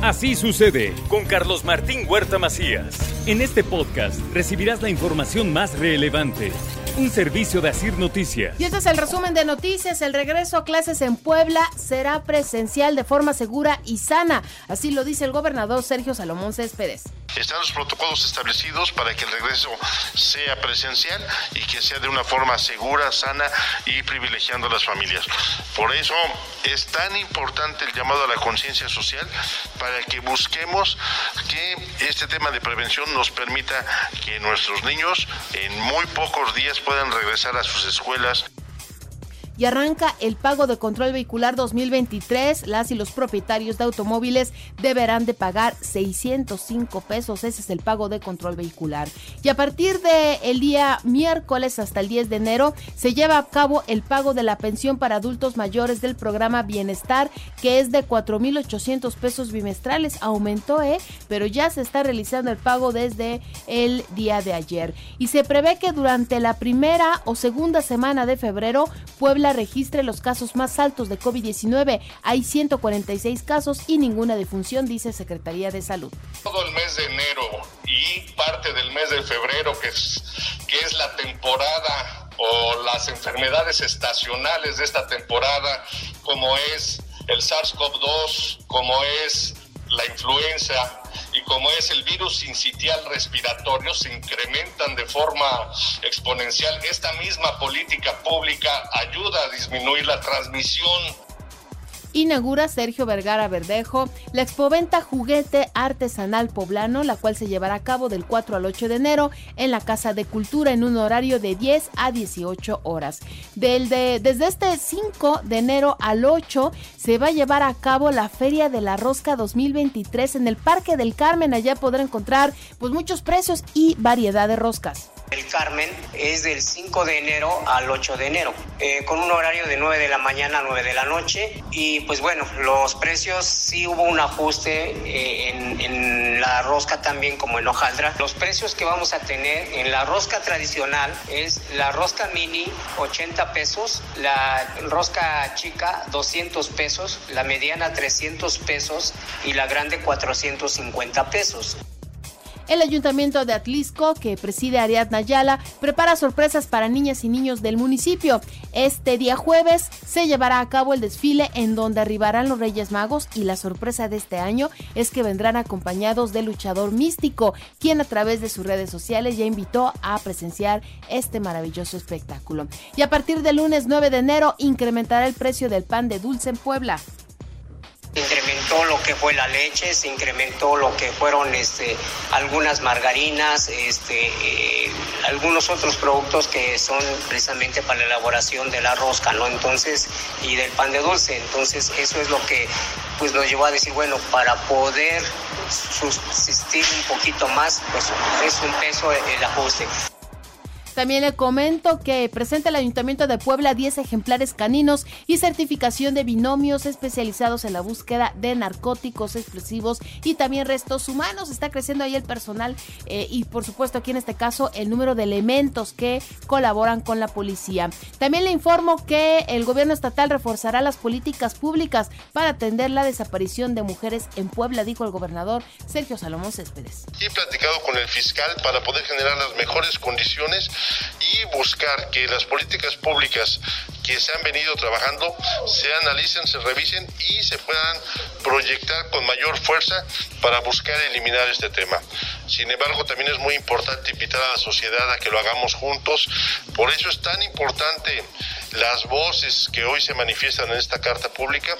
Así sucede con Carlos Martín Huerta Macías. En este podcast recibirás la información más relevante. Un servicio de Asir Noticias. Y este es el resumen de noticias. El regreso a clases en Puebla será presencial de forma segura y sana. Así lo dice el gobernador Sergio Salomón Céspedes. Están los protocolos establecidos para que el regreso sea presencial y que sea de una forma segura, sana y privilegiando a las familias. Por eso es tan importante el llamado a la conciencia social para que busquemos que este tema de prevención nos permita que nuestros niños en muy pocos días puedan regresar a sus escuelas y arranca el pago de control vehicular 2023. Las y los propietarios de automóviles deberán de pagar 605 pesos. Ese es el pago de control vehicular. Y a partir del el día miércoles hasta el 10 de enero se lleva a cabo el pago de la pensión para adultos mayores del programa Bienestar, que es de 4.800 pesos bimestrales. Aumentó, ¿eh? Pero ya se está realizando el pago desde el día de ayer. Y se prevé que durante la primera o segunda semana de febrero, Puebla registre los casos más altos de COVID-19. Hay 146 casos y ninguna defunción, dice Secretaría de Salud. Todo el mes de enero y parte del mes de febrero, que es, que es la temporada o las enfermedades estacionales de esta temporada, como es el SARS-CoV-2, como es la influenza, y como es el virus incitial respiratorio, se incrementan de forma exponencial. Esta misma política pública ayuda a disminuir la transmisión inaugura Sergio Vergara Verdejo la expoventa Juguete Artesanal Poblano, la cual se llevará a cabo del 4 al 8 de enero en la Casa de Cultura en un horario de 10 a 18 horas. Del de, desde este 5 de enero al 8 se va a llevar a cabo la Feria de la Rosca 2023 en el Parque del Carmen. Allá podrá encontrar pues muchos precios y variedad de roscas. El Carmen es del 5 de enero al 8 de enero, eh, con un horario de 9 de la mañana a 9 de la noche. Y pues bueno, los precios sí hubo un ajuste eh, en, en, la rosca también como en hojaldra. Los precios que vamos a tener en la rosca tradicional es la rosca mini 80 pesos, la rosca chica 200 pesos, la mediana 300 pesos y la grande 450 pesos. El Ayuntamiento de Atlisco, que preside Ariadna Ayala, prepara sorpresas para niñas y niños del municipio. Este día jueves se llevará a cabo el desfile en donde arribarán los Reyes Magos y la sorpresa de este año es que vendrán acompañados del luchador místico, quien a través de sus redes sociales ya invitó a presenciar este maravilloso espectáculo. Y a partir del lunes 9 de enero incrementará el precio del pan de dulce en Puebla incrementó lo que fue la leche, se incrementó lo que fueron este, algunas margarinas, este, eh, algunos otros productos que son precisamente para la elaboración de la rosca, ¿no? Entonces, y del pan de dulce. Entonces, eso es lo que pues nos llevó a decir, bueno, para poder subsistir un poquito más, pues es un peso el ajuste. También le comento que presenta el Ayuntamiento de Puebla 10 ejemplares caninos y certificación de binomios especializados en la búsqueda de narcóticos explosivos y también restos humanos. Está creciendo ahí el personal eh, y por supuesto aquí en este caso el número de elementos que colaboran con la policía. También le informo que el gobierno estatal reforzará las políticas públicas para atender la desaparición de mujeres en Puebla, dijo el gobernador Sergio Salomón Céspedes. He platicado con el fiscal para poder generar las mejores condiciones y buscar que las políticas públicas que se han venido trabajando se analicen, se revisen y se puedan proyectar con mayor fuerza para buscar eliminar este tema. Sin embargo, también es muy importante invitar a la sociedad a que lo hagamos juntos. Por eso es tan importante las voces que hoy se manifiestan en esta carta pública.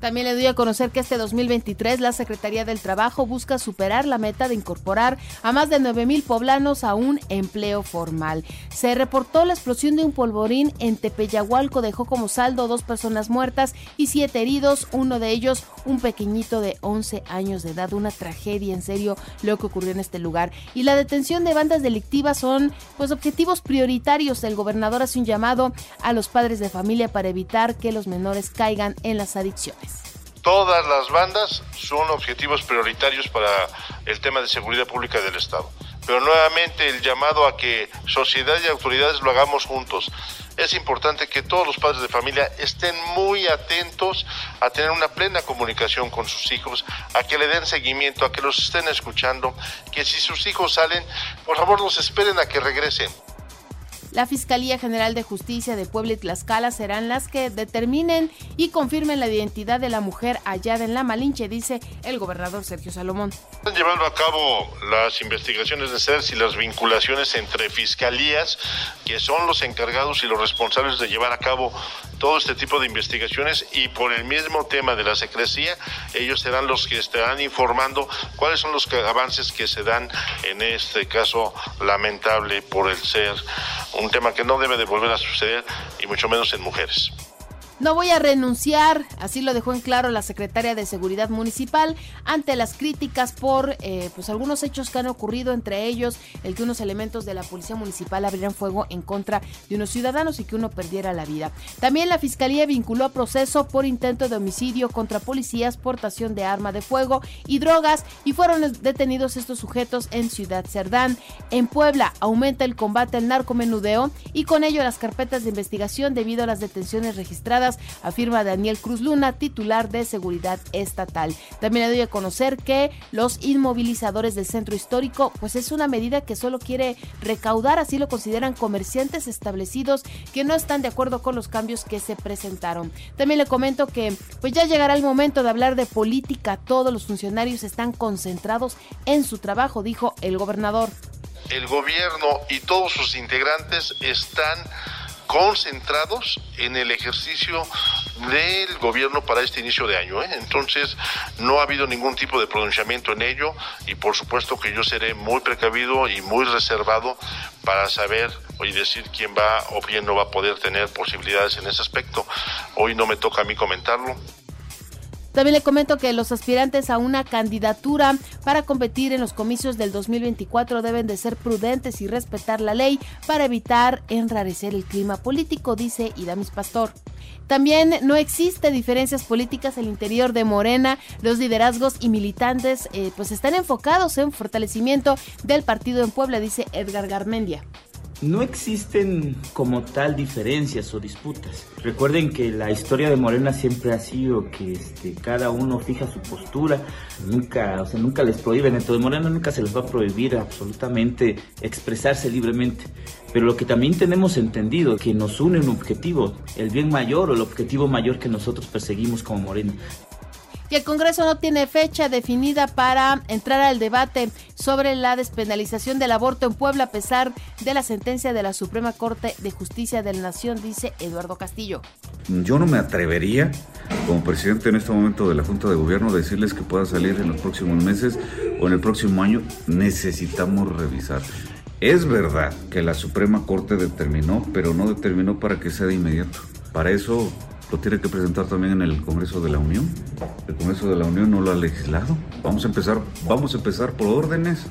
También le doy a conocer que este 2023 la Secretaría del Trabajo busca superar la meta de incorporar a más de 9 mil poblanos a un empleo formal. Se reportó la explosión de un polvorín en Tepeyahualco, dejó como saldo dos personas muertas y siete heridos, uno de ellos un pequeñito de 11 años de edad. Una tragedia, en serio, lo que ocurrió en este lugar. Y la detención de bandas delictivas son pues objetivos prioritarios. El gobernador hace un llamado a los padres de familia para evitar que los menores caigan en las adicciones. Todas las bandas son objetivos prioritarios para el tema de seguridad pública del Estado. Pero nuevamente el llamado a que sociedad y autoridades lo hagamos juntos. es importante que todos los padres de familia estén muy atentos a tener una plena comunicación con sus hijos, a que le den seguimiento, a que los estén escuchando, que si sus hijos salen, por favor los esperen a que regresen. La Fiscalía General de Justicia de Puebla y Tlaxcala serán las que determinen y confirmen la identidad de la mujer hallada en la Malinche, dice el gobernador Sergio Salomón. Están llevando a cabo las investigaciones de CERS y las vinculaciones entre fiscalías, que son los encargados y los responsables de llevar a cabo todo este tipo de investigaciones y por el mismo tema de la secrecía, ellos serán los que estarán informando cuáles son los avances que se dan en este caso lamentable por el ser un tema que no debe de volver a suceder y mucho menos en mujeres. No voy a renunciar, así lo dejó en claro la secretaria de Seguridad Municipal ante las críticas por eh, pues algunos hechos que han ocurrido, entre ellos el que unos elementos de la Policía Municipal abrieran fuego en contra de unos ciudadanos y que uno perdiera la vida. También la Fiscalía vinculó a proceso por intento de homicidio contra policías, portación de arma de fuego y drogas y fueron detenidos estos sujetos en Ciudad Cerdán. En Puebla aumenta el combate al narcomenudeo y con ello las carpetas de investigación debido a las detenciones registradas afirma Daniel Cruz Luna, titular de Seguridad Estatal. También le doy a conocer que los inmovilizadores del centro histórico, pues es una medida que solo quiere recaudar, así lo consideran comerciantes establecidos que no están de acuerdo con los cambios que se presentaron. También le comento que pues ya llegará el momento de hablar de política, todos los funcionarios están concentrados en su trabajo, dijo el gobernador. El gobierno y todos sus integrantes están concentrados en el ejercicio del gobierno para este inicio de año. ¿eh? Entonces, no ha habido ningún tipo de pronunciamiento en ello y por supuesto que yo seré muy precavido y muy reservado para saber y decir quién va o quién no va a poder tener posibilidades en ese aspecto. Hoy no me toca a mí comentarlo. También le comento que los aspirantes a una candidatura para competir en los comicios del 2024 deben de ser prudentes y respetar la ley para evitar enrarecer el clima político, dice Idamis Pastor. También no existe diferencias políticas al interior de Morena. Los liderazgos y militantes eh, pues están enfocados en fortalecimiento del partido en Puebla, dice Edgar Garmendia no existen como tal diferencias o disputas. Recuerden que la historia de Morena siempre ha sido que este, cada uno fija su postura, nunca, o sea, nunca les prohíben, entonces Morena nunca se les va a prohibir absolutamente expresarse libremente. Pero lo que también tenemos entendido, que nos une un objetivo, el bien mayor o el objetivo mayor que nosotros perseguimos como Morena. Y el Congreso no tiene fecha definida para entrar al debate sobre la despenalización del aborto en Puebla a pesar de la sentencia de la Suprema Corte de Justicia de la Nación, dice Eduardo Castillo. Yo no me atrevería, como presidente en este momento de la Junta de Gobierno, decirles que pueda salir en los próximos meses o en el próximo año. Necesitamos revisar. Es verdad que la Suprema Corte determinó, pero no determinó para que sea de inmediato. Para eso lo tiene que presentar también en el Congreso de la Unión. El Congreso de la Unión no lo ha legislado. Vamos a empezar, vamos a empezar por órdenes.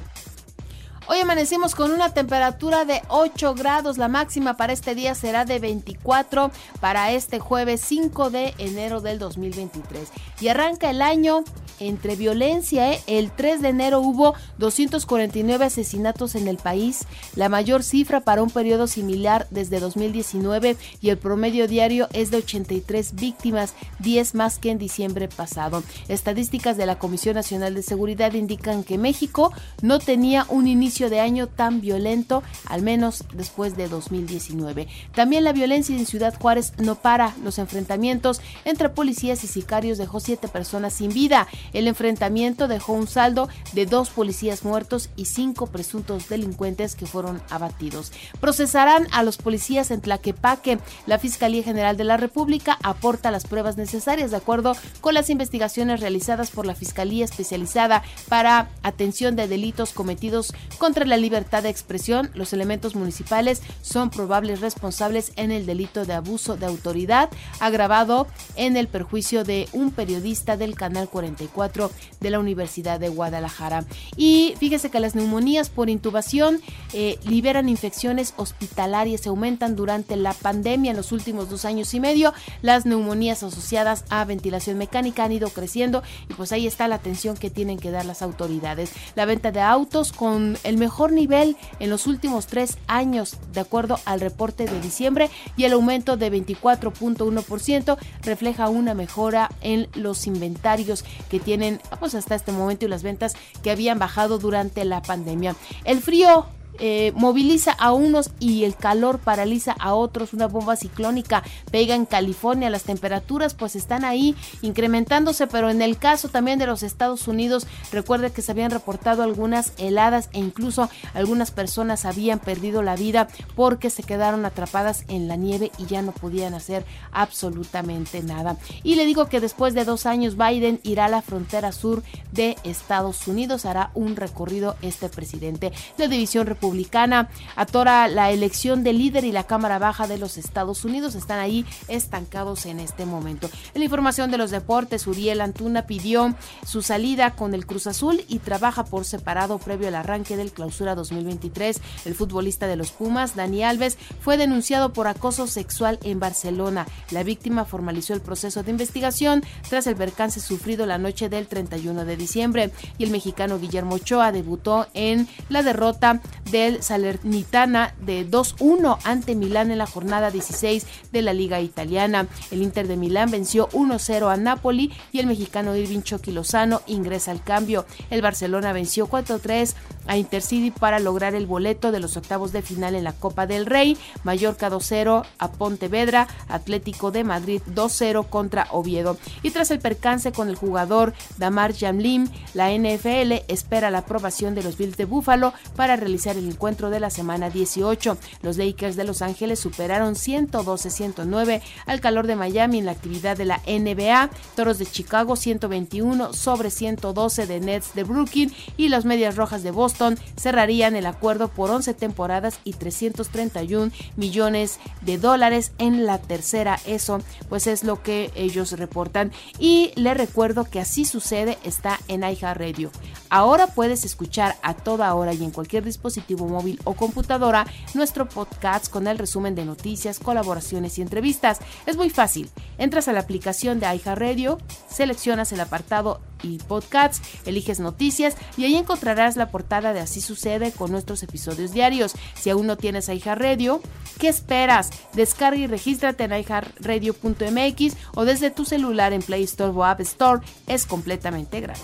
Hoy amanecimos con una temperatura de 8 grados. La máxima para este día será de 24 para este jueves 5 de enero del 2023. Y arranca el año entre violencia. ¿eh? El 3 de enero hubo 249 asesinatos en el país, la mayor cifra para un periodo similar desde 2019 y el promedio diario es de 83 víctimas, 10 más que en diciembre pasado. Estadísticas de la Comisión Nacional de Seguridad indican que México no tenía un inicio de año tan violento, al menos después de 2019. También la violencia en Ciudad Juárez no para. Los enfrentamientos entre policías y sicarios dejó siete personas sin vida. El enfrentamiento dejó un saldo de dos policías muertos y cinco presuntos delincuentes que fueron abatidos. Procesarán a los policías en Tlaquepaque. La Fiscalía General de la República aporta las pruebas necesarias de acuerdo con las investigaciones realizadas por la Fiscalía Especializada para Atención de Delitos Cometidos contra la Libertad de Expresión. Los elementos municipales son probables responsables en el delito de abuso de autoridad agravado en el perjuicio de un periodista del Canal 44 2024 de la Universidad de Guadalajara. Y fíjese que las neumonías por intubación eh, liberan infecciones hospitalarias, se aumentan durante la pandemia en los últimos dos años y medio. Las neumonías asociadas a ventilación mecánica han ido creciendo y pues ahí está la atención que tienen que dar las autoridades. La venta de autos con el mejor nivel en los últimos tres años, de acuerdo al reporte de diciembre, y el aumento de 24.1% refleja una mejora en los inventarios que tienen pues, hasta este momento y las ventas que habían bajado durante la pandemia. El frío eh, moviliza a unos y el calor paraliza a otros. Una bomba ciclónica pega en California. Las temperaturas pues están ahí incrementándose, pero en el caso también de los Estados Unidos, recuerde que se habían reportado algunas heladas e incluso algunas personas habían perdido la vida porque se quedaron atrapadas en la nieve y ya no podían hacer absolutamente nada. Y le digo que después de dos años Biden irá a la frontera sur de Estados Unidos, hará un recorrido este presidente. La división republicana republicana atora la elección del líder y la Cámara Baja de los Estados Unidos. Están ahí estancados en este momento. En la información de los deportes, Uriel Antuna pidió su salida con el Cruz Azul y trabaja por separado previo al arranque del clausura 2023. El futbolista de los Pumas, Dani Alves, fue denunciado por acoso sexual en Barcelona. La víctima formalizó el proceso de investigación tras el percance sufrido la noche del 31 de diciembre y el mexicano Guillermo Ochoa debutó en la derrota del Salernitana de 2-1 ante Milán en la jornada 16 de la Liga Italiana. El Inter de Milán venció 1-0 a Napoli y el mexicano Irving Chucky Lozano ingresa al cambio. El Barcelona venció 4-3 a Intercity para lograr el boleto de los octavos de final en la Copa del Rey. Mallorca 2-0 a Pontevedra, Atlético de Madrid 2-0 contra Oviedo. Y tras el percance con el jugador Damar Jamlim, la NFL espera la aprobación de los Bills de Búfalo para realizar el encuentro de la semana 18. Los Lakers de Los Ángeles superaron 112-109 al calor de Miami en la actividad de la NBA. Toros de Chicago 121 sobre 112 de Nets de Brooklyn y las Medias Rojas de Boston cerrarían el acuerdo por 11 temporadas y 331 millones de dólares en la tercera. Eso pues es lo que ellos reportan. Y le recuerdo que así sucede está en iHeartRadio. Ahora puedes escuchar a toda hora y en cualquier dispositivo móvil o computadora nuestro podcast con el resumen de noticias, colaboraciones y entrevistas. Es muy fácil. Entras a la aplicación de iHeartRadio, seleccionas el apartado y podcasts, eliges noticias y ahí encontrarás la portada de Así sucede con nuestros episodios diarios. Si aún no tienes iHeartRadio, ¿qué esperas? Descarga y regístrate en iHeartRadio.mx o desde tu celular en Play Store o App Store. Es completamente gratis.